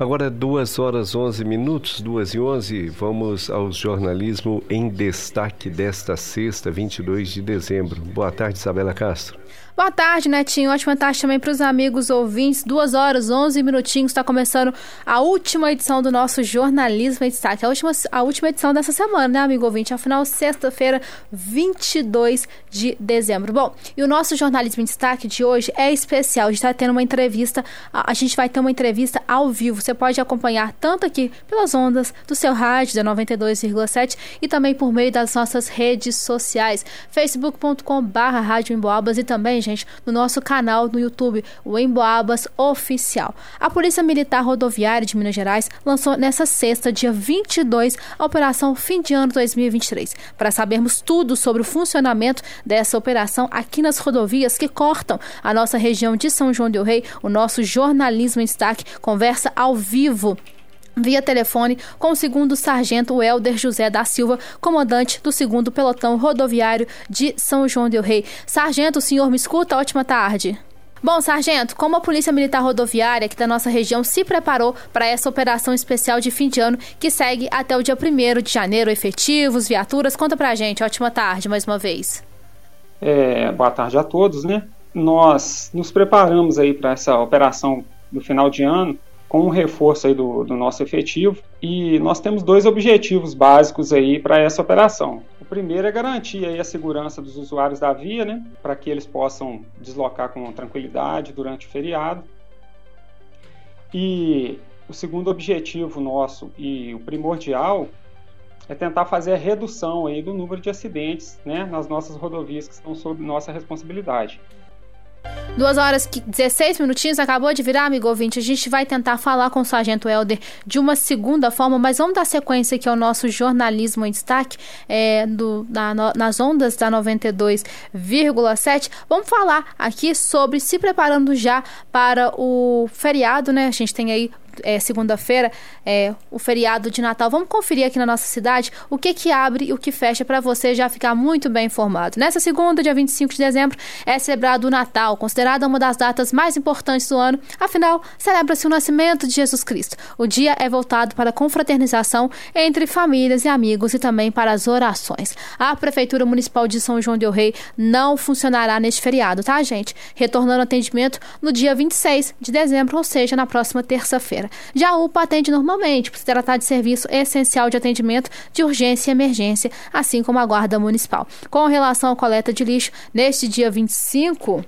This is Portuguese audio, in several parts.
Agora, duas horas onze minutos, duas e onze, vamos ao jornalismo em destaque desta sexta, 22 de dezembro. Boa tarde, Isabela Castro. Boa tarde, Netinho. Ótima tarde também para os amigos ouvintes. Duas horas, onze minutinhos. Está começando a última edição do nosso Jornalismo em Destaque. A última, a última edição dessa semana, né, amigo ouvinte? Afinal, sexta-feira, 22 de dezembro. Bom, e o nosso Jornalismo em Destaque de hoje é especial. A gente está tendo uma entrevista, a, a gente vai ter uma entrevista ao vivo. Você pode acompanhar tanto aqui pelas ondas do seu rádio, da 92,7 e também por meio das nossas redes sociais, facebook.com/barra Rádio Emboabas e também, gente no nosso canal no YouTube, o Emboabas Oficial. A Polícia Militar Rodoviária de Minas Gerais lançou nessa sexta, dia 22, a Operação Fim de Ano 2023. Para sabermos tudo sobre o funcionamento dessa operação aqui nas rodovias que cortam a nossa região de São João del Rei, o nosso jornalismo em destaque conversa ao vivo via telefone com o segundo sargento Helder José da Silva, comandante do segundo pelotão rodoviário de São João del Rei. Sargento, o senhor me escuta? Ótima tarde. Bom, sargento, como a Polícia Militar Rodoviária aqui da nossa região se preparou para essa operação especial de fim de ano que segue até o dia 1 de janeiro, efetivos, viaturas, conta pra gente. Ótima tarde, mais uma vez. É, boa tarde a todos, né? Nós nos preparamos aí para essa operação do final de ano com um reforço aí do, do nosso efetivo. E nós temos dois objetivos básicos aí para essa operação. O primeiro é garantir aí a segurança dos usuários da via, né, para que eles possam deslocar com tranquilidade durante o feriado. E o segundo objetivo nosso e o primordial é tentar fazer a redução aí do número de acidentes né, nas nossas rodovias que estão sob nossa responsabilidade. Duas horas e 16 minutinhos, acabou de virar, amigo ouvinte. A gente vai tentar falar com o Sargento Helder de uma segunda forma, mas vamos dar sequência aqui ao nosso jornalismo em destaque é, do, na, nas ondas da 92,7. Vamos falar aqui sobre se preparando já para o feriado, né? A gente tem aí é, segunda-feira, é, o feriado de Natal. Vamos conferir aqui na nossa cidade o que que abre e o que fecha para você já ficar muito bem informado. Nessa segunda, dia 25 de dezembro, é celebrado o Natal, considerada uma das datas mais importantes do ano. Afinal, celebra-se o nascimento de Jesus Cristo. O dia é voltado para a confraternização entre famílias e amigos e também para as orações. A Prefeitura Municipal de São João del Rei não funcionará neste feriado, tá, gente? Retornando atendimento no dia 26 de dezembro, ou seja, na próxima terça-feira. Já a UPA atende normalmente, por se tratar de serviço essencial de atendimento de urgência e emergência, assim como a Guarda Municipal. Com relação à coleta de lixo, neste dia 25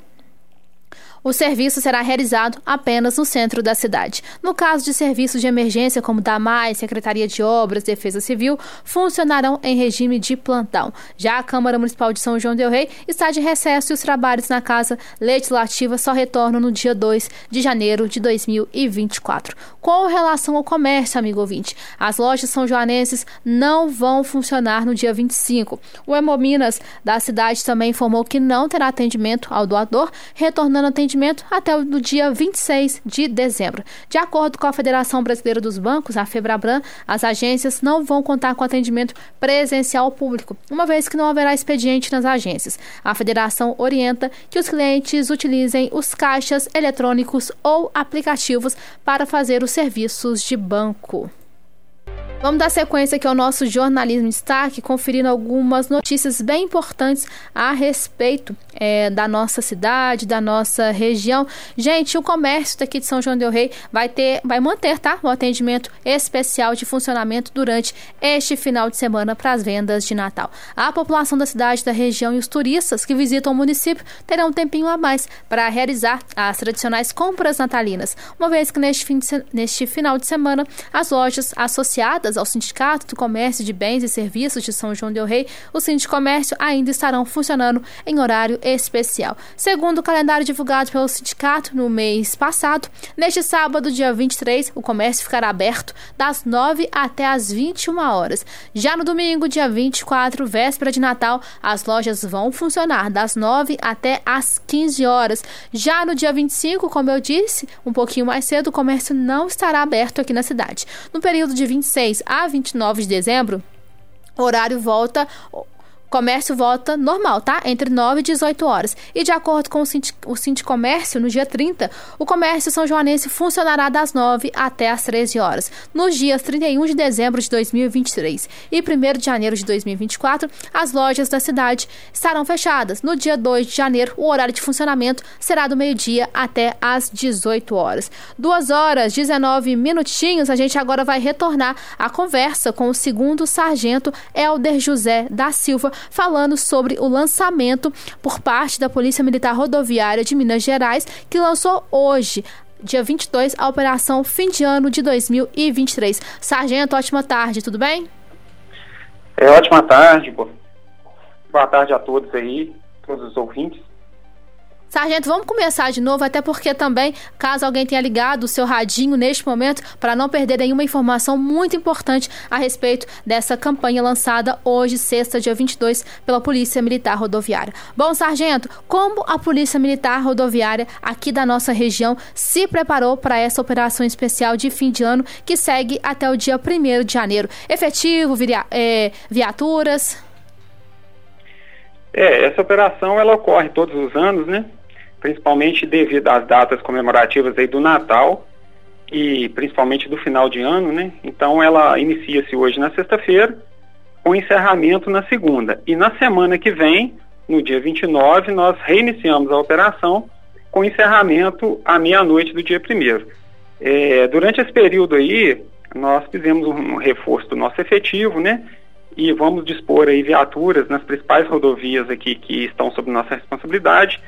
o serviço será realizado apenas no centro da cidade. No caso de serviços de emergência, como DAMAI, Secretaria de Obras, Defesa Civil, funcionarão em regime de plantão. Já a Câmara Municipal de São João del Rei está de recesso e os trabalhos na Casa Legislativa só retornam no dia 2 de janeiro de 2024. Com relação ao comércio, amigo ouvinte, as lojas são joanenses não vão funcionar no dia 25. O Hemominas da cidade também informou que não terá atendimento ao doador, retornando atendimento atendimento até o dia 26 de dezembro. De acordo com a Federação Brasileira dos Bancos, a FEBRABRAN, as agências não vão contar com atendimento presencial público, uma vez que não haverá expediente nas agências. A federação orienta que os clientes utilizem os caixas eletrônicos ou aplicativos para fazer os serviços de banco. Vamos dar sequência aqui ao nosso jornalismo destaque, conferindo algumas notícias bem importantes a respeito é, da nossa cidade, da nossa região. Gente, o comércio daqui de São João del Rei vai ter, vai manter, tá? O atendimento especial de funcionamento durante este final de semana para as vendas de Natal. A população da cidade, da região e os turistas que visitam o município terão um tempinho a mais para realizar as tradicionais compras natalinas, uma vez que neste, fim de, neste final de semana as lojas associadas ao Sindicato do Comércio de Bens e Serviços de São João del Rei, o Sindicomércio ainda estarão funcionando em horário especial. Segundo o calendário divulgado pelo sindicato no mês passado, neste sábado, dia 23, o comércio ficará aberto das 9 até as 21 horas. Já no domingo, dia 24, véspera de Natal, as lojas vão funcionar das 9 até as 15 horas. Já no dia 25, como eu disse, um pouquinho mais cedo, o comércio não estará aberto aqui na cidade. No período de 26 a 29 de dezembro, o horário volta comércio volta normal, tá? Entre 9 e 18 horas. E de acordo com o, Cinti, o Sindicomércio, no dia 30, o comércio são joanense funcionará das 9 até as 13 horas. Nos dias 31 de dezembro de 2023 e 1 de janeiro de 2024, as lojas da cidade estarão fechadas. No dia 2 de janeiro, o horário de funcionamento será do meio-dia até as 18 horas. 2 horas, 19 minutinhos, a gente agora vai retornar à conversa com o segundo sargento Helder José da Silva, falando sobre o lançamento por parte da Polícia Militar Rodoviária de Minas Gerais, que lançou hoje dia 22, a operação fim de ano de 2023. Sargento, ótima tarde, tudo bem? É, ótima tarde, boa tarde a todos aí, todos os ouvintes. Sargento, vamos começar de novo, até porque também, caso alguém tenha ligado o seu radinho neste momento, para não perder nenhuma informação muito importante a respeito dessa campanha lançada hoje, sexta, dia 22, pela Polícia Militar Rodoviária. Bom, Sargento, como a Polícia Militar Rodoviária aqui da nossa região se preparou para essa operação especial de fim de ano que segue até o dia 1 de janeiro? Efetivo, é, viaturas? É, essa operação ela ocorre todos os anos, né? Principalmente devido às datas comemorativas aí do Natal e principalmente do final de ano, né? Então ela inicia-se hoje na sexta-feira, com encerramento na segunda. E na semana que vem, no dia 29, nós reiniciamos a operação com encerramento à meia-noite do dia primeiro. É, durante esse período aí, nós fizemos um reforço do nosso efetivo, né? E vamos dispor aí viaturas nas principais rodovias aqui que estão sob nossa responsabilidade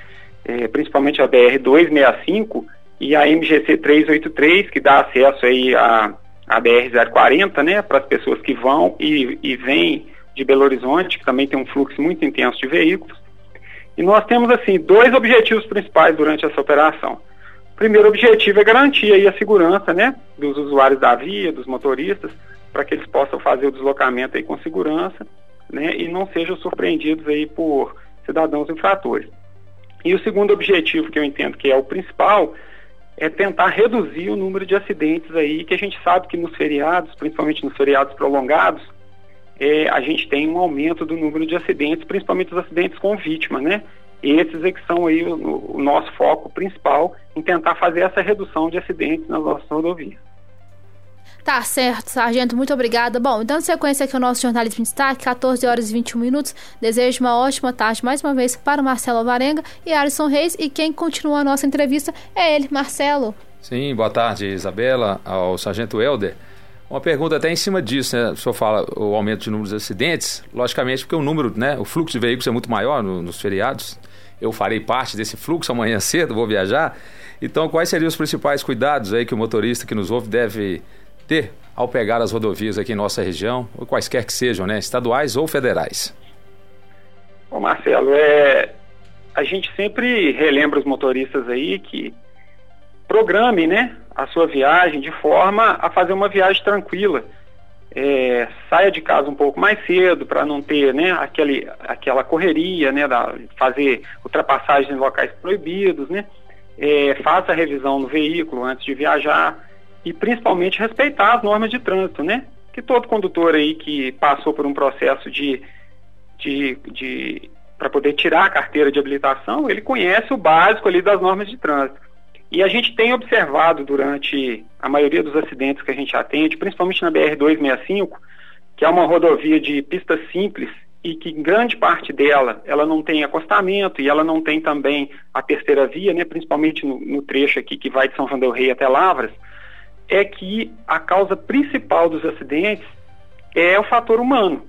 é, principalmente a BR 265 e a MGC 383, que dá acesso aí a, a BR 040, né, para as pessoas que vão e, e vêm de Belo Horizonte, que também tem um fluxo muito intenso de veículos. E nós temos, assim, dois objetivos principais durante essa operação. O primeiro objetivo é garantir aí a segurança, né, dos usuários da via, dos motoristas, para que eles possam fazer o deslocamento aí com segurança, né, e não sejam surpreendidos aí por cidadãos infratores. E o segundo objetivo, que eu entendo que é o principal, é tentar reduzir o número de acidentes aí, que a gente sabe que nos feriados, principalmente nos feriados prolongados, é, a gente tem um aumento do número de acidentes, principalmente os acidentes com vítima, né? Esses é que são aí o, o nosso foco principal em tentar fazer essa redução de acidentes nas nossas rodovias. Tá certo, sargento, muito obrigada. Bom, dando sequência aqui ao nosso jornalismo de destaque, 14 horas e 21 minutos. Desejo uma ótima tarde mais uma vez para o Marcelo Varenga e Alisson Reis. E quem continua a nossa entrevista é ele, Marcelo. Sim, boa tarde, Isabela, ao sargento Helder. Uma pergunta até em cima disso, né? O senhor fala o aumento de números de acidentes, logicamente porque o número, né? O fluxo de veículos é muito maior no, nos feriados. Eu farei parte desse fluxo amanhã cedo, vou viajar. Então, quais seriam os principais cuidados aí que o motorista que nos ouve deve ter ao pegar as rodovias aqui em nossa região, ou quaisquer que sejam, né, estaduais ou federais? Ô Marcelo, é, a gente sempre relembra os motoristas aí que programe né, a sua viagem de forma a fazer uma viagem tranquila. É, saia de casa um pouco mais cedo para não ter né, aquele, aquela correria, né, da, fazer ultrapassagens em locais proibidos, né, é, faça a revisão no veículo antes de viajar e principalmente respeitar as normas de trânsito, né? Que todo condutor aí que passou por um processo de, de, de para poder tirar a carteira de habilitação, ele conhece o básico ali das normas de trânsito. E a gente tem observado durante a maioria dos acidentes que a gente atende, principalmente na BR-265, que é uma rodovia de pista simples e que grande parte dela ela não tem acostamento e ela não tem também a terceira via, né, principalmente no, no trecho aqui que vai de São João del Rei até Lavras, é que a causa principal dos acidentes é o fator humano.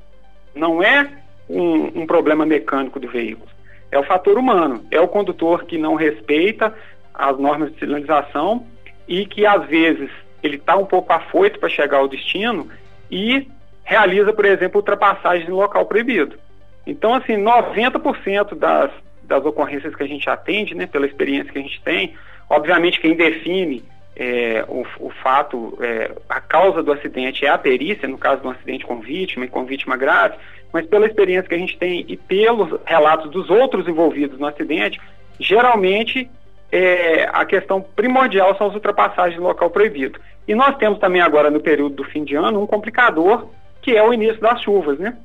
Não é um, um, problema mecânico do veículo. É o fator humano. É o condutor que não respeita as normas de sinalização e que às vezes ele está um pouco afoito para chegar ao destino e realiza, por exemplo, ultrapassagem no local proibido. Então, assim, 90% das, das ocorrências que a gente atende, né, pela experiência que a gente tem, obviamente quem define é, o, o, fato, é, a causa do acidente é a perícia, no caso de um acidente com vítima e com vítima grave, mas pela experiência que a gente tem e pelos relatos dos outros envolvidos no acidente, geralmente é, a questão primordial são as ultrapassagens no local proibido. E nós temos também agora no período do fim de ano um complicador que é o início das chuvas, né?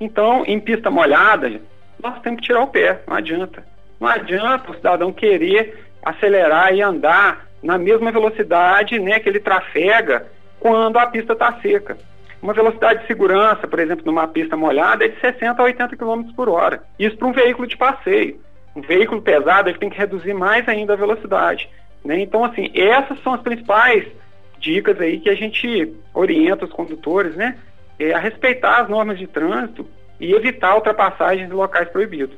Então, em pista molhada, nós temos que tirar o pé, não adianta. Não adianta o cidadão querer acelerar e andar na mesma velocidade né, que ele trafega quando a pista está seca. Uma velocidade de segurança, por exemplo, numa pista molhada, é de 60 a 80 km por hora. Isso para um veículo de passeio. Um veículo pesado ele tem que reduzir mais ainda a velocidade. Né? Então, assim, essas são as principais dicas aí que a gente orienta os condutores, né? É a respeitar as normas de trânsito e evitar ultrapassagens em locais proibidos.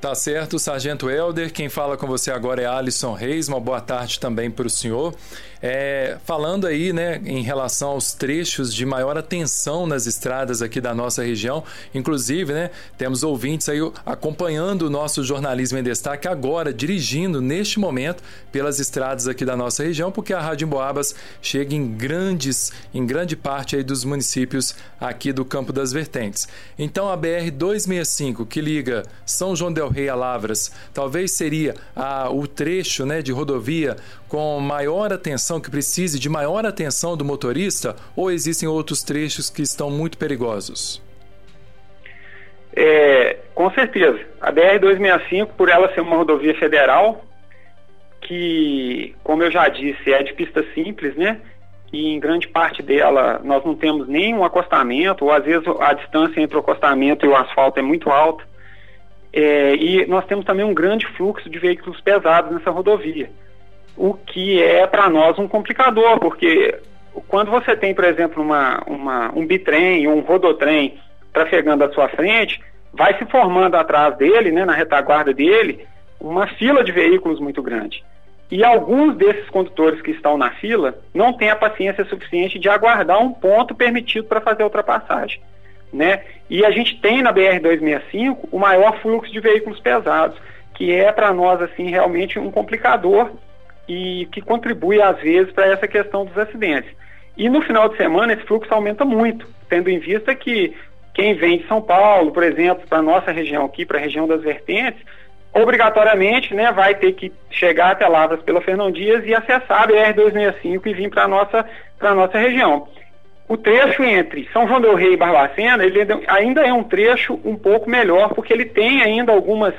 Tá certo, Sargento Helder. Quem fala com você agora é Alisson Reis. Uma boa tarde também para o senhor. É, falando aí, né, em relação aos trechos de maior atenção nas estradas aqui da nossa região, inclusive, né, temos ouvintes aí acompanhando o nosso jornalismo em destaque agora, dirigindo neste momento pelas estradas aqui da nossa região, porque a Rádio Emboabas chega em grandes, em grande parte aí dos municípios aqui do Campo das Vertentes. Então a BR 265 que liga São João del Rei a Lavras, talvez seria a, o trecho, né, de rodovia com maior atenção, que precise de maior atenção do motorista, ou existem outros trechos que estão muito perigosos? É, com certeza. A BR-265, por ela ser uma rodovia federal, que, como eu já disse, é de pista simples, né? E em grande parte dela nós não temos nenhum acostamento, ou às vezes a distância entre o acostamento e o asfalto é muito alta. É, e nós temos também um grande fluxo de veículos pesados nessa rodovia o que é para nós um complicador, porque quando você tem, por exemplo, uma, uma, um bitrem ou um rodotrem trafegando à sua frente, vai se formando atrás dele, né, na retaguarda dele, uma fila de veículos muito grande. E alguns desses condutores que estão na fila não têm a paciência suficiente de aguardar um ponto permitido para fazer a ultrapassagem. Né? E a gente tem na BR-265 o maior fluxo de veículos pesados, que é para nós assim realmente um complicador e que contribui, às vezes, para essa questão dos acidentes. E no final de semana esse fluxo aumenta muito, tendo em vista que quem vem de São Paulo, por exemplo, para a nossa região aqui, para a região das vertentes, obrigatoriamente né, vai ter que chegar até Lavras pela Fernão Dias e acessar a BR-265 e vir para a nossa, nossa região. O trecho entre São João del Rei e Barbacena, ele ainda é um trecho um pouco melhor, porque ele tem ainda algumas,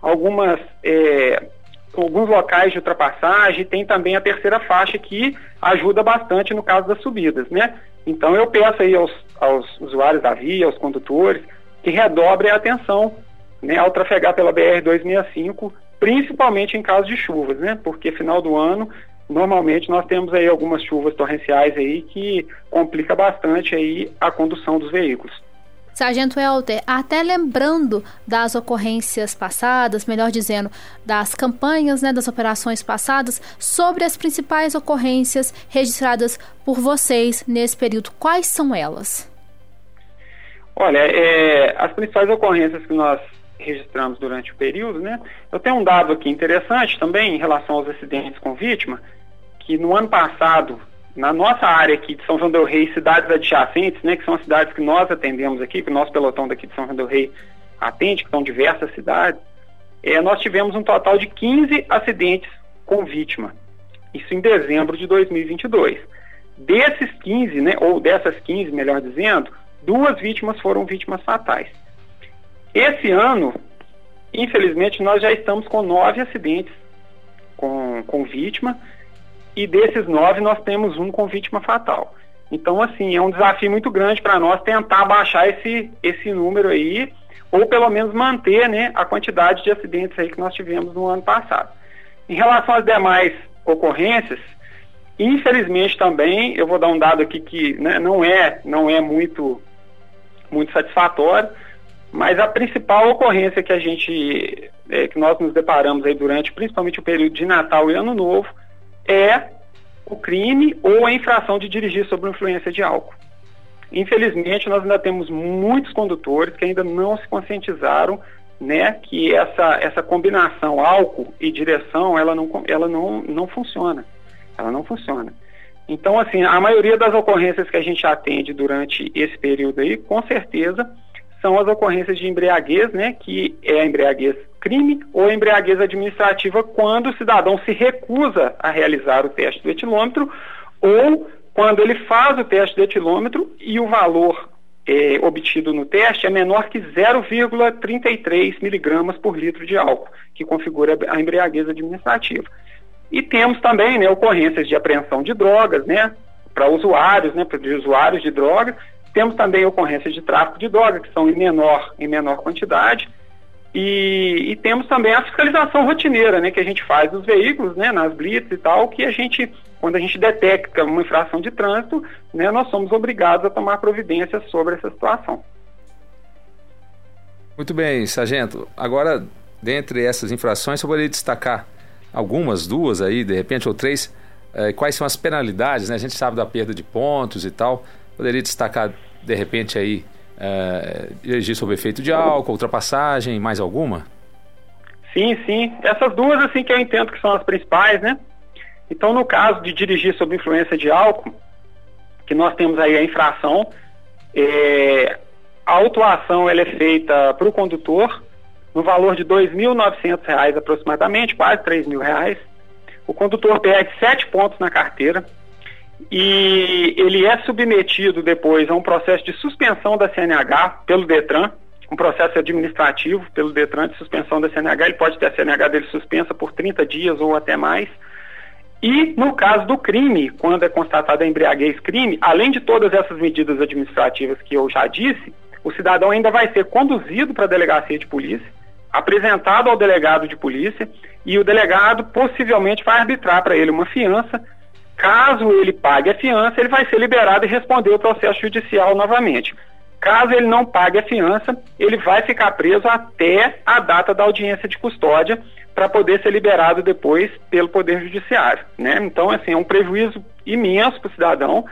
algumas é, alguns locais de ultrapassagem, tem também a terceira faixa que ajuda bastante no caso das subidas, né? Então eu peço aí aos, aos usuários da via, aos condutores, que redobrem a atenção né, ao trafegar pela BR-265, principalmente em caso de chuvas, né? Porque final do ano, normalmente nós temos aí algumas chuvas torrenciais aí que complica bastante aí a condução dos veículos. Sargento Helder, até lembrando das ocorrências passadas, melhor dizendo, das campanhas, né, das operações passadas, sobre as principais ocorrências registradas por vocês nesse período, quais são elas? Olha, é, as principais ocorrências que nós registramos durante o período, né? Eu tenho um dado aqui interessante também em relação aos acidentes com vítima, que no ano passado na nossa área aqui de São João del Rei, cidades adjacentes, né, que são as cidades que nós atendemos aqui, que o nosso pelotão daqui de São João del Rei atende, que são diversas cidades, é, nós tivemos um total de 15 acidentes com vítima. Isso em dezembro de 2022. Desses 15, né, ou dessas 15, melhor dizendo, duas vítimas foram vítimas fatais. Esse ano, infelizmente, nós já estamos com nove acidentes com, com vítima, e desses nove nós temos um com vítima fatal. Então, assim, é um desafio muito grande para nós tentar baixar esse, esse número aí, ou pelo menos manter né, a quantidade de acidentes aí que nós tivemos no ano passado. Em relação às demais ocorrências, infelizmente também, eu vou dar um dado aqui que né, não é, não é muito, muito satisfatório, mas a principal ocorrência que a gente, é, que nós nos deparamos aí durante, principalmente o período de Natal e Ano Novo, é o crime ou a infração de dirigir sob influência de álcool. Infelizmente, nós ainda temos muitos condutores que ainda não se conscientizaram né, que essa, essa combinação álcool e direção, ela não, ela não, não funciona. Ela não funciona. Então, assim, a maioria das ocorrências que a gente atende durante esse período aí, com certeza, são as ocorrências de embriaguez, né, que é a embriaguez crime ou a embriaguez administrativa quando o cidadão se recusa a realizar o teste do etilômetro ou quando ele faz o teste do etilômetro e o valor é, obtido no teste é menor que 0,33 miligramas por litro de álcool, que configura a embriaguez administrativa. E temos também né, ocorrências de apreensão de drogas, né, para usuários, né, para usuários de drogas. Temos também ocorrências de tráfico de drogas, que são em menor, em menor quantidade. E, e, temos também a fiscalização rotineira, né, que a gente faz dos veículos, né, nas blitz e tal, que a gente, quando a gente detecta uma infração de trânsito, né, nós somos obrigados a tomar providências sobre essa situação. Muito bem, sargento. Agora, dentre essas infrações, eu poderia destacar algumas, duas aí, de repente, ou três. Eh, quais são as penalidades, né? A gente sabe da perda de pontos e tal. Poderia destacar, de repente, aí é, dirigir sob efeito de álcool, ultrapassagem, mais alguma? Sim, sim. Essas duas, assim, que eu entendo que são as principais, né? Então, no caso de dirigir sob influência de álcool, que nós temos aí a infração, é, a autuação ela é feita para o condutor no valor de R$ 2.900 aproximadamente, quase R$ 3.000. O condutor perde sete pontos na carteira, e ele é submetido depois a um processo de suspensão da CNH pelo DETRAN, um processo administrativo pelo DETRAN de suspensão da CNH, ele pode ter a CNH dele suspensa por 30 dias ou até mais. E no caso do crime, quando é constatada a embriaguez crime, além de todas essas medidas administrativas que eu já disse, o cidadão ainda vai ser conduzido para a delegacia de polícia, apresentado ao delegado de polícia e o delegado possivelmente vai arbitrar para ele uma fiança Caso ele pague a fiança, ele vai ser liberado e responder o processo judicial novamente. Caso ele não pague a fiança, ele vai ficar preso até a data da audiência de custódia para poder ser liberado depois pelo Poder Judiciário. Né? Então, assim, é um prejuízo imenso para o cidadão.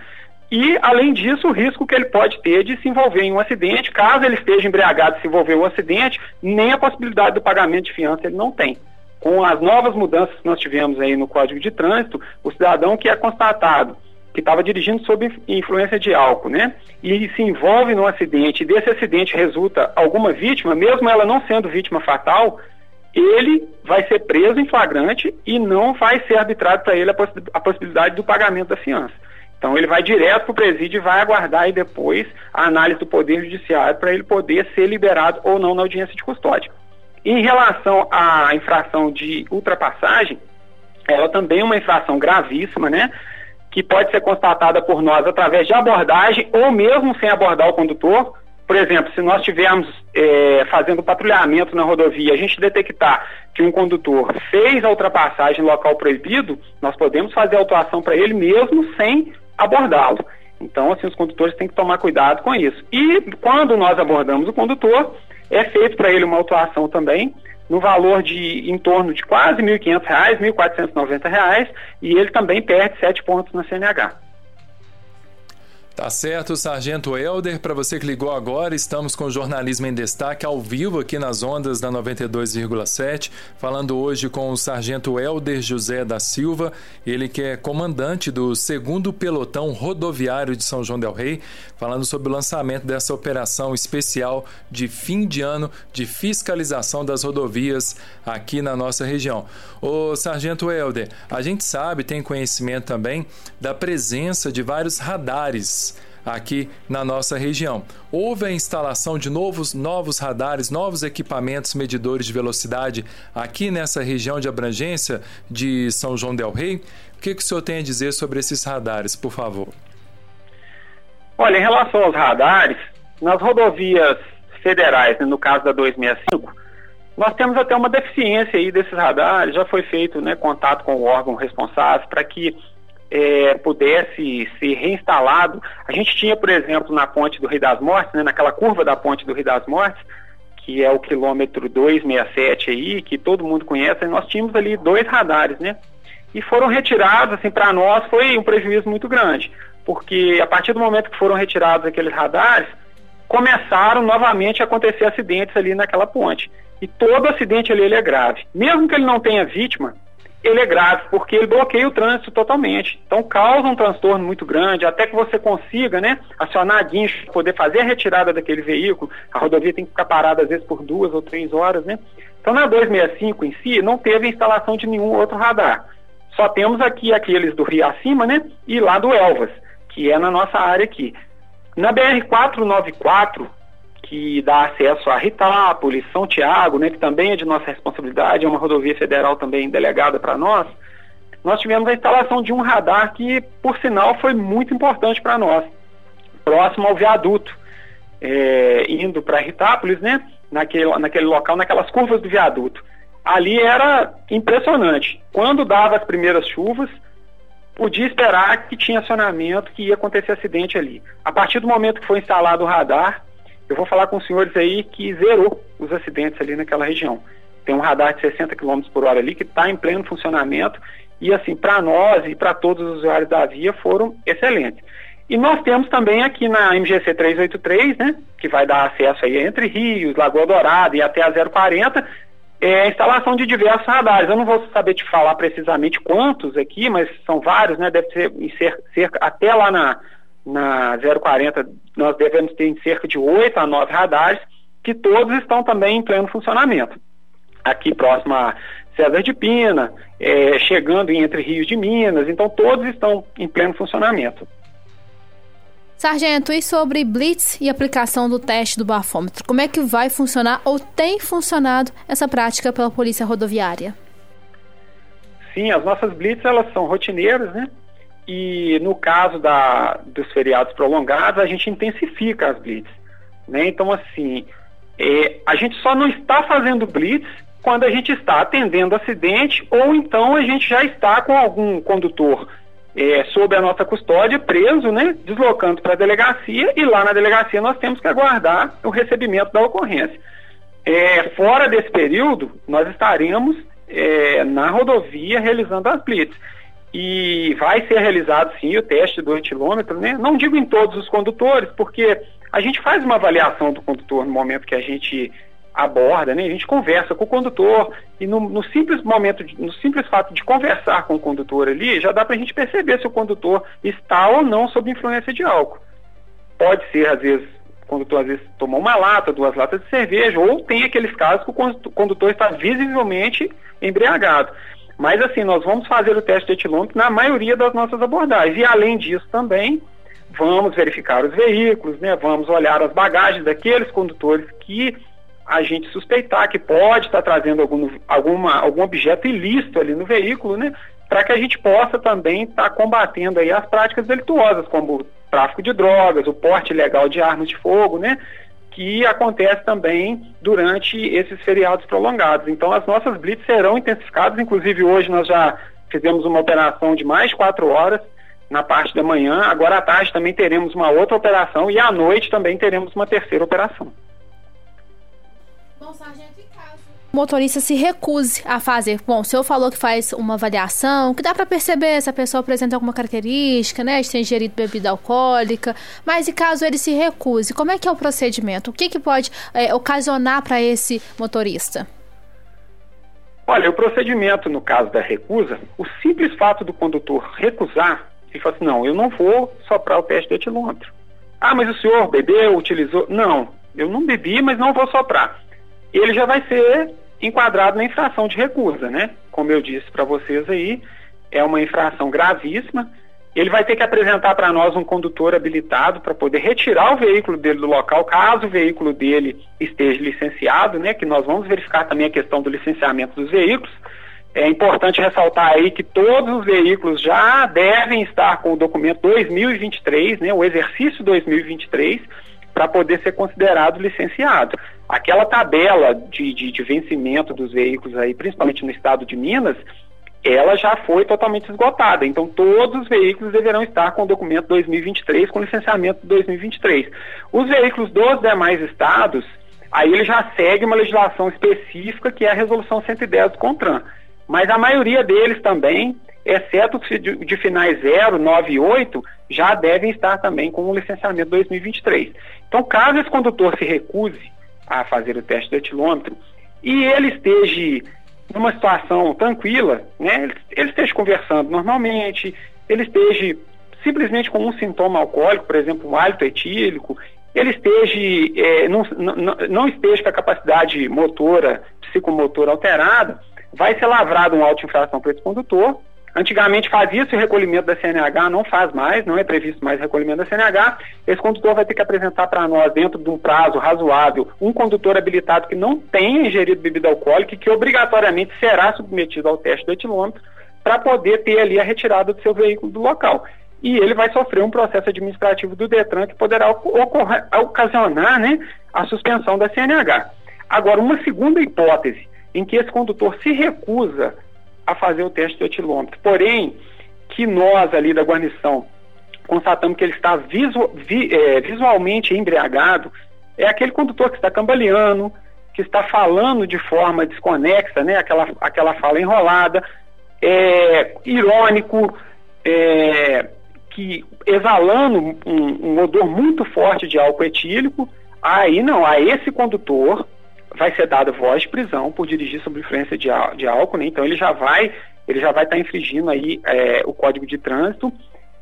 E, além disso, o risco que ele pode ter de se envolver em um acidente, caso ele esteja embriagado e se envolver em um acidente, nem a possibilidade do pagamento de fiança ele não tem com as novas mudanças que nós tivemos aí no Código de Trânsito, o cidadão que é constatado que estava dirigindo sob influência de álcool, né? E se envolve num acidente, e desse acidente resulta alguma vítima, mesmo ela não sendo vítima fatal, ele vai ser preso em flagrante e não vai ser arbitrado para ele a, poss a, possibilidade do pagamento da fiança. Então ele vai direto para o presídio e vai aguardar aí depois a análise do Poder Judiciário para ele poder ser liberado ou não na audiência de custódia. Em relação à infração de ultrapassagem, ela também é uma infração gravíssima, né? Que pode ser constatada por nós através de abordagem ou mesmo sem abordar o condutor. Por exemplo, se nós estivermos é, fazendo patrulhamento na rodovia, a gente detectar que um condutor fez a ultrapassagem em local proibido, nós podemos fazer a autuação para ele mesmo sem abordá-lo. Então, assim, os condutores têm que tomar cuidado com isso. E quando nós abordamos o condutor, é feito para ele uma autuação também, no valor de em torno de quase R$ 1.500, R$ 1.490, e ele também perde sete pontos na CNH. Tá certo, Sargento Helder. Para você que ligou agora, estamos com o Jornalismo em Destaque ao vivo aqui nas ondas da 92,7, falando hoje com o Sargento Helder José da Silva, ele que é comandante do segundo pelotão rodoviário de São João del Rei, falando sobre o lançamento dessa operação especial de fim de ano de fiscalização das rodovias aqui na nossa região. O Sargento Helder, a gente sabe, tem conhecimento também da presença de vários radares aqui na nossa região. Houve a instalação de novos, novos radares, novos equipamentos medidores de velocidade aqui nessa região de abrangência de São João del Rei. O que, que o senhor tem a dizer sobre esses radares, por favor? Olha, em relação aos radares, nas rodovias federais, né, no caso da 265, nós temos até uma deficiência aí desses radares, já foi feito né, contato com o órgão responsável para que é, pudesse ser reinstalado. A gente tinha, por exemplo, na ponte do Rio das Mortes, né, naquela curva da ponte do Rio das Mortes, que é o quilômetro 267 aí, que todo mundo conhece, nós tínhamos ali dois radares, né? E foram retirados, assim, para nós foi um prejuízo muito grande, porque a partir do momento que foram retirados aqueles radares, começaram novamente a acontecer acidentes ali naquela ponte. E todo acidente ali ele é grave. Mesmo que ele não tenha vítima, ele é grave, porque ele bloqueia o trânsito totalmente. Então causa um transtorno muito grande, até que você consiga né, acionar guincho, poder fazer a retirada daquele veículo. A rodovia tem que ficar parada às vezes por duas ou três horas, né? Então na 265 em si não teve instalação de nenhum outro radar. Só temos aqui aqueles do Rio Acima, né? E lá do Elvas, que é na nossa área aqui. Na BR-494, que dá acesso a Ritápolis, São Tiago, né, que também é de nossa responsabilidade, é uma rodovia federal também delegada para nós, nós tivemos a instalação de um radar que, por sinal, foi muito importante para nós, próximo ao viaduto, é, indo para Ritápolis, né, naquele, naquele local, naquelas curvas do viaduto. Ali era impressionante. Quando dava as primeiras chuvas, podia esperar que tinha acionamento, que ia acontecer acidente ali. A partir do momento que foi instalado o radar, eu vou falar com os senhores aí que zerou os acidentes ali naquela região. Tem um radar de 60 km por hora ali que está em pleno funcionamento e assim, para nós e para todos os usuários da via foram excelentes. E nós temos também aqui na MGC 383, né, que vai dar acesso aí entre Rios, Lagoa Dourada e até a 040, é a instalação de diversos radares. Eu não vou saber te falar precisamente quantos aqui, mas são vários, né, deve ser cerca, até lá na, na 040, nós devemos ter em cerca de 8 a 9 radares, que todos estão também em pleno funcionamento. Aqui próximo a César de Pina, é, chegando em Entre Rios de Minas, então todos estão em pleno funcionamento. Sargento, e sobre blitz e aplicação do teste do bafômetro? Como é que vai funcionar ou tem funcionado essa prática pela Polícia Rodoviária? Sim, as nossas blitz elas são rotineiras, né? E no caso da, dos feriados prolongados, a gente intensifica as blitz. Né? Então, assim, é, a gente só não está fazendo blitz quando a gente está atendendo acidente ou então a gente já está com algum condutor é, sob a nossa custódia, preso, né, deslocando para a delegacia e lá na delegacia nós temos que aguardar o recebimento da ocorrência. É, fora desse período, nós estaremos é, na rodovia realizando as blitz. E vai ser realizado sim o teste do antilômetro, né? Não digo em todos os condutores, porque a gente faz uma avaliação do condutor no momento que a gente aborda, né? A gente conversa com o condutor e no, no, simples momento, de, no simples fato de conversar com o condutor ali, já dá para a gente perceber se o condutor está ou não sob influência de álcool. Pode ser, às vezes, o condutor às vezes tomou uma lata, duas latas de cerveja, ou tem aqueles casos que o condutor está visivelmente embriagado. Mas assim, nós vamos fazer o teste de etilômetro na maioria das nossas abordagens. E além disso também, vamos verificar os veículos, né? Vamos olhar as bagagens daqueles condutores que a gente suspeitar que pode estar trazendo algum, alguma, algum objeto ilícito ali no veículo, né? Para que a gente possa também estar combatendo aí as práticas delituosas, como o tráfico de drogas, o porte ilegal de armas de fogo, né? Que acontece também durante esses feriados prolongados. Então, as nossas blitz serão intensificadas. Inclusive, hoje nós já fizemos uma operação de mais quatro horas na parte da manhã. Agora à tarde também teremos uma outra operação e à noite também teremos uma terceira operação. Bom, sargento, o motorista se recuse a fazer. Bom, o senhor falou que faz uma avaliação, que dá para perceber se a pessoa apresenta alguma característica, né, de ter ingerido bebida alcoólica, mas e caso ele se recuse, como é que é o procedimento? O que, que pode é, ocasionar para esse motorista? Olha, o procedimento no caso da recusa, o simples fato do condutor recusar, ele fala assim, não, eu não vou soprar o teste de etilômetro. Ah, mas o senhor bebeu, utilizou? Não, eu não bebi, mas não vou soprar ele já vai ser enquadrado na infração de recusa, né? Como eu disse para vocês aí, é uma infração gravíssima. Ele vai ter que apresentar para nós um condutor habilitado para poder retirar o veículo dele do local, caso o veículo dele esteja licenciado, né? Que nós vamos verificar também a questão do licenciamento dos veículos. É importante ressaltar aí que todos os veículos já devem estar com o documento 2023, né? O exercício 2023 para poder ser considerado licenciado. Aquela tabela de, de, de, vencimento dos veículos aí, principalmente no estado de Minas, ela já foi totalmente esgotada. Então, todos os veículos deverão estar com o documento 2023, com licenciamento 2023. Os veículos dos demais estados, aí ele já segue uma legislação específica, que é a resolução 110 do CONTRAN. Mas a maioria deles também, exceto de, de finais 0, 9 e 8, já devem estar também com o licenciamento 2023. Então, caso esse condutor se recuse a fazer o teste do etilômetro e ele esteja numa situação tranquila, né, ele, ele esteja conversando normalmente, ele esteja simplesmente com um sintoma alcoólico, por exemplo, um hálito etílico, ele esteja, é, não, não, não esteja com a capacidade motora, psicomotora alterada, vai ser lavrado um auto-infração para esse condutor, Antigamente fazia-se o recolhimento da CNH, não faz mais, não é previsto mais recolhimento da CNH. Esse condutor vai ter que apresentar para nós, dentro de um prazo razoável, um condutor habilitado que não tenha ingerido bebida alcoólica e que obrigatoriamente será submetido ao teste do etilômetro para poder ter ali a retirada do seu veículo do local. E ele vai sofrer um processo administrativo do DETRAN que poderá ocorrer, ocasionar né, a suspensão da CNH. Agora, uma segunda hipótese em que esse condutor se recusa a fazer o teste do etilômetro, porém que nós ali da guarnição constatamos que ele está visu, vi, é, visualmente embriagado, é aquele condutor que está cambaleando, que está falando de forma desconexa, né, aquela, aquela fala enrolada, é, irônico, é, que exalando um, um odor muito forte de álcool etílico, aí não, a esse condutor vai ser dada voz de prisão por dirigir sob influência de, de álcool, né? então ele já vai ele já vai estar tá infringindo aí é, o Código de Trânsito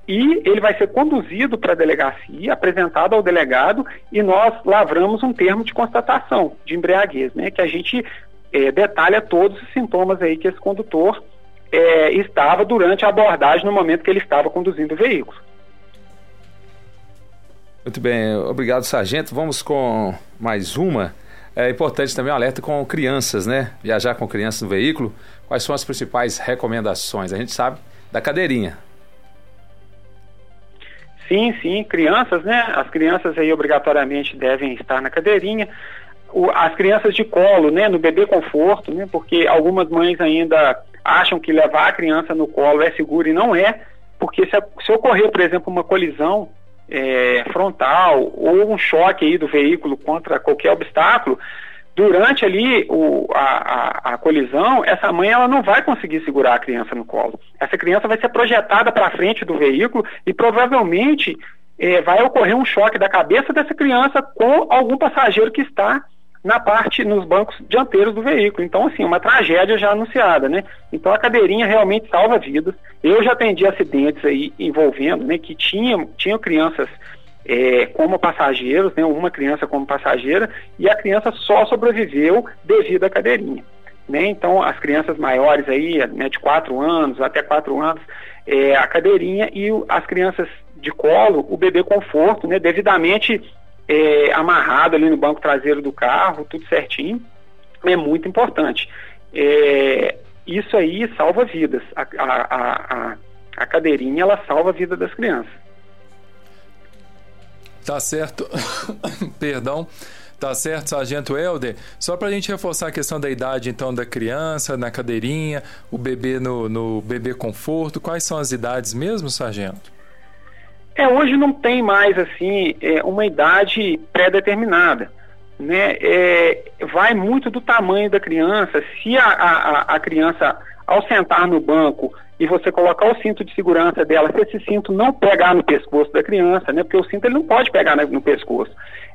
e ele vai ser conduzido para a delegacia, apresentado ao delegado e nós lavramos um termo de constatação de embriaguez, né? Que a gente é, detalha todos os sintomas aí que esse condutor é, estava durante a abordagem no momento que ele estava conduzindo o veículo. Muito bem, obrigado, sargento. Vamos com mais uma. É importante também o um alerta com crianças, né? Viajar com crianças no veículo. Quais são as principais recomendações? A gente sabe da cadeirinha. Sim, sim, crianças, né? As crianças aí obrigatoriamente devem estar na cadeirinha. As crianças de colo, né? No bebê conforto, né? Porque algumas mães ainda acham que levar a criança no colo é seguro e não é, porque se, se ocorrer, por exemplo, uma colisão é, frontal ou um choque aí do veículo contra qualquer obstáculo, durante ali o, a, a, a, colisão, essa mãe ela não vai conseguir segurar a criança no colo. Essa criança vai ser projetada para frente do veículo e provavelmente é, vai ocorrer um choque da cabeça dessa criança com algum passageiro que está na parte, nos bancos dianteiros do veículo. Então, assim, uma tragédia já anunciada, né? Então, a cadeirinha realmente salva vidas. Eu já atendi acidentes aí envolvendo, né, que tinham, tinham crianças é, como passageiros, né, uma criança como passageira, e a criança só sobreviveu devido à cadeirinha. Né? Então, as crianças maiores aí, né, de 4 anos até 4 anos, é, a cadeirinha e as crianças de colo, o bebê conforto, né, devidamente é, amarrado ali no banco traseiro do carro, tudo certinho, é muito importante. É, isso aí salva vidas. A, a, a, a cadeirinha, ela salva a vida das crianças. Tá certo. Perdão. Tá certo, Sargento Helder. Só para a gente reforçar a questão da idade, então, da criança na cadeirinha, o bebê no, no bebê conforto. Quais são as idades mesmo, Sargento? É, hoje não tem mais assim é, uma idade pré-determinada. Né? É, vai muito do tamanho da criança. Se a, a, a, criança, ao sentar no banco e você colocar o cinto de segurança dela, se esse cinto não pegar no pescoço da criança, né? porque o cinto ele não pode pegar no, no pescoço.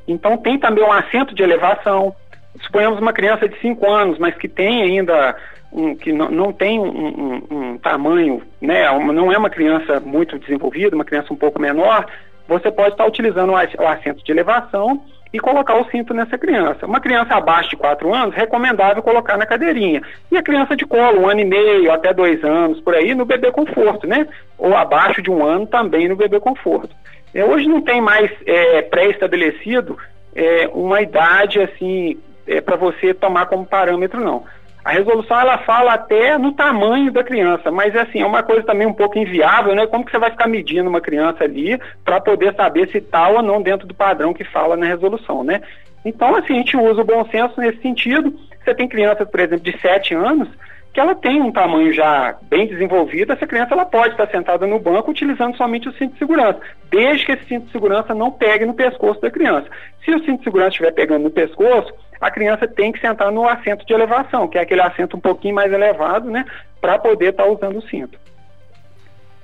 Então tem também um assento de elevação. Suponhamos uma criança de 5 anos, mas que tem ainda um, que não, não tem um, um, um, tamanho, né, não é uma criança muito desenvolvida, uma criança um pouco menor, você pode estar utilizando o assento de elevação e colocar o cinto nessa criança. Uma criança abaixo de 4 anos, recomendável colocar na cadeirinha. E a criança de colo, um ano e meio até dois anos, por aí, no bebê conforto, né? Ou abaixo de um ano, também no bebê conforto. É, hoje não tem mais é, pré-estabelecido é, uma idade assim é, para você tomar como parâmetro, não. A resolução ela fala até no tamanho da criança, mas assim, é uma coisa também um pouco inviável, né? Como que você vai ficar medindo uma criança ali para poder saber se está ou não dentro do padrão que fala na resolução, né? Então, assim, a gente usa o bom senso nesse sentido. Você tem crianças, por exemplo, de 7 anos, que ela tem um tamanho já bem desenvolvido, essa criança ela pode estar sentada no banco utilizando somente o cinto de segurança, desde que esse cinto de segurança não pegue no pescoço da criança. Se o cinto de segurança estiver pegando no pescoço, a criança tem que sentar no assento de elevação, que é aquele assento um pouquinho mais elevado, né, para poder estar tá usando o cinto.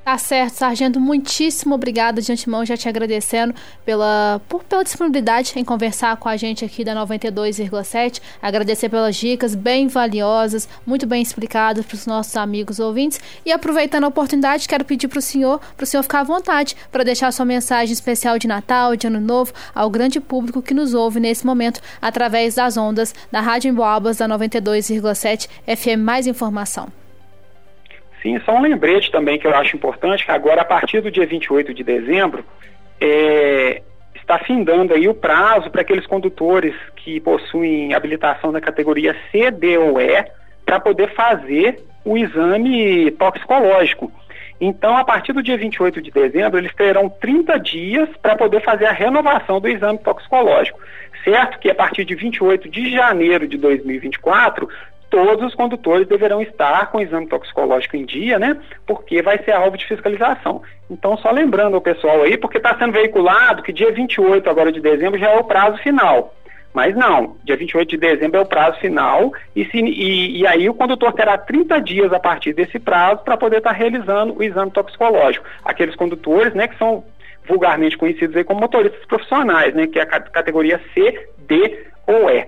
Tá certo, Sargento. Muitíssimo obrigada de antemão, já te agradecendo pela, por, pela disponibilidade em conversar com a gente aqui da 92,7. Agradecer pelas dicas bem valiosas, muito bem explicadas para os nossos amigos ouvintes. E aproveitando a oportunidade, quero pedir para o senhor, para o senhor ficar à vontade para deixar sua mensagem especial de Natal, de Ano Novo, ao grande público que nos ouve nesse momento através das ondas da Rádio Emboabas da 92,7 FM. Mais informação. Sim, só um lembrete também que eu acho importante, que agora, a partir do dia 28 de dezembro, é, está findando aí o prazo para aqueles condutores que possuem habilitação da categoria C, D ou E para poder fazer o exame toxicológico. Então, a partir do dia 28 de dezembro, eles terão 30 dias para poder fazer a renovação do exame toxicológico. Certo que a partir de 28 de janeiro de 2024, todos os condutores deverão estar com o exame toxicológico em dia, né? Porque vai ser alvo de fiscalização. Então, só lembrando o pessoal aí, porque está sendo veiculado que dia 28 agora de dezembro já é o prazo final. Mas não, dia 28 de dezembro é o prazo final e, se, e, e aí o condutor terá 30 dias a partir desse prazo para poder estar tá realizando o exame toxicológico. Aqueles condutores, né, que são vulgarmente conhecidos aí como motoristas profissionais, né, que é a categoria C, D ou E.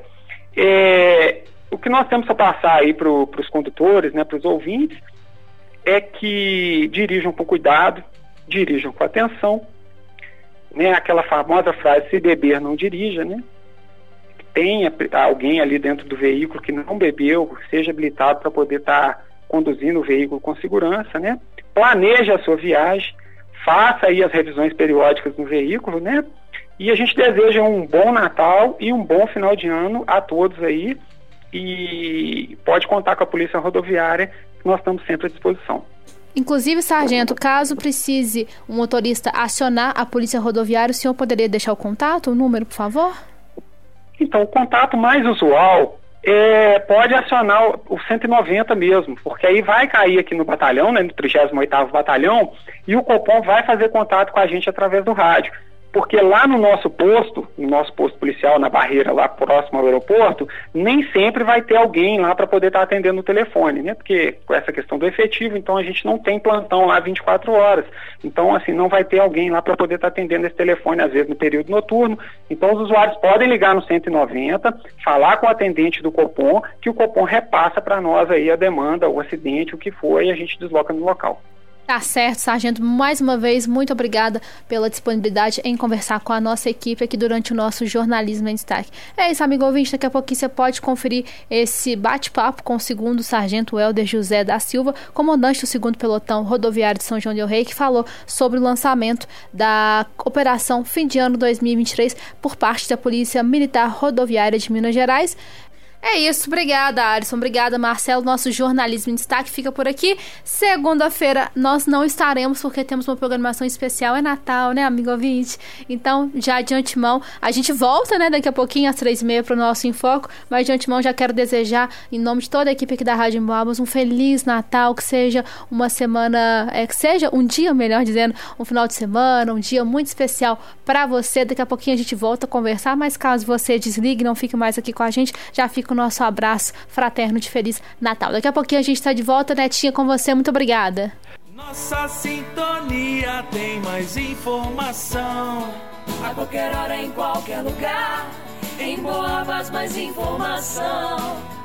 É, o que nós temos a passar aí para os condutores, né, para os ouvintes, é que dirijam com cuidado, dirijam com atenção, né, aquela famosa frase, se beber, não dirija, né, tenha alguém ali dentro do veículo que não bebeu, seja habilitado para poder estar tá conduzindo o veículo com segurança, né, planeje a sua viagem, faça aí as revisões periódicas no veículo, né, e a gente deseja um bom Natal e um bom final de ano a todos aí, e pode contar com a Polícia Rodoviária, que nós estamos sempre à disposição. Inclusive, sargento, caso precise um motorista acionar a Polícia Rodoviária, o senhor poderia deixar o contato, o número, por favor? Então, o contato mais usual é, pode acionar o 190 mesmo, porque aí vai cair aqui no batalhão, né, no 38º Batalhão, e o Copom vai fazer contato com a gente através do rádio porque lá no nosso posto, no nosso posto policial, na barreira lá próximo ao aeroporto, nem sempre vai ter alguém lá para poder estar tá atendendo o telefone, né? Porque com essa questão do efetivo, então a gente não tem plantão lá 24 horas. Então, assim, não vai ter alguém lá para poder estar tá atendendo esse telefone, às vezes no período noturno. Então, os usuários podem ligar no 190, falar com o atendente do Copom, que o Copom repassa para nós aí a demanda, o acidente, o que foi, e a gente desloca no local. Tá certo, Sargento. Mais uma vez, muito obrigada pela disponibilidade em conversar com a nossa equipe aqui durante o nosso jornalismo em destaque. É isso, amigo ouvinte. Daqui a pouquinho você pode conferir esse bate-papo com o segundo Sargento Helder José da Silva, comandante do segundo pelotão rodoviário de São João del Rei, que falou sobre o lançamento da Operação Fim de Ano 2023 por parte da Polícia Militar Rodoviária de Minas Gerais. É isso, obrigada, Alisson. Obrigada, Marcelo. Nosso jornalismo em destaque fica por aqui. Segunda-feira nós não estaremos porque temos uma programação especial. É Natal, né, amigo ouvinte? Então, já de antemão, a gente volta, né, daqui a pouquinho, às três e meia, para o nosso Enfoco. Mas de antemão, já quero desejar, em nome de toda a equipe aqui da Rádio Emboabas, um feliz Natal, que seja uma semana, é, que seja um dia, melhor dizendo, um final de semana, um dia muito especial para você. Daqui a pouquinho a gente volta a conversar, mas caso você desligue, não fique mais aqui com a gente, já fica fica o nosso abraço fraterno de Feliz Natal. Daqui a pouquinho a gente está de volta, Netinha, com você. Muito obrigada. Nossa sintonia tem mais informação. A qualquer hora, em qualquer lugar. Em Boabas, mais informação.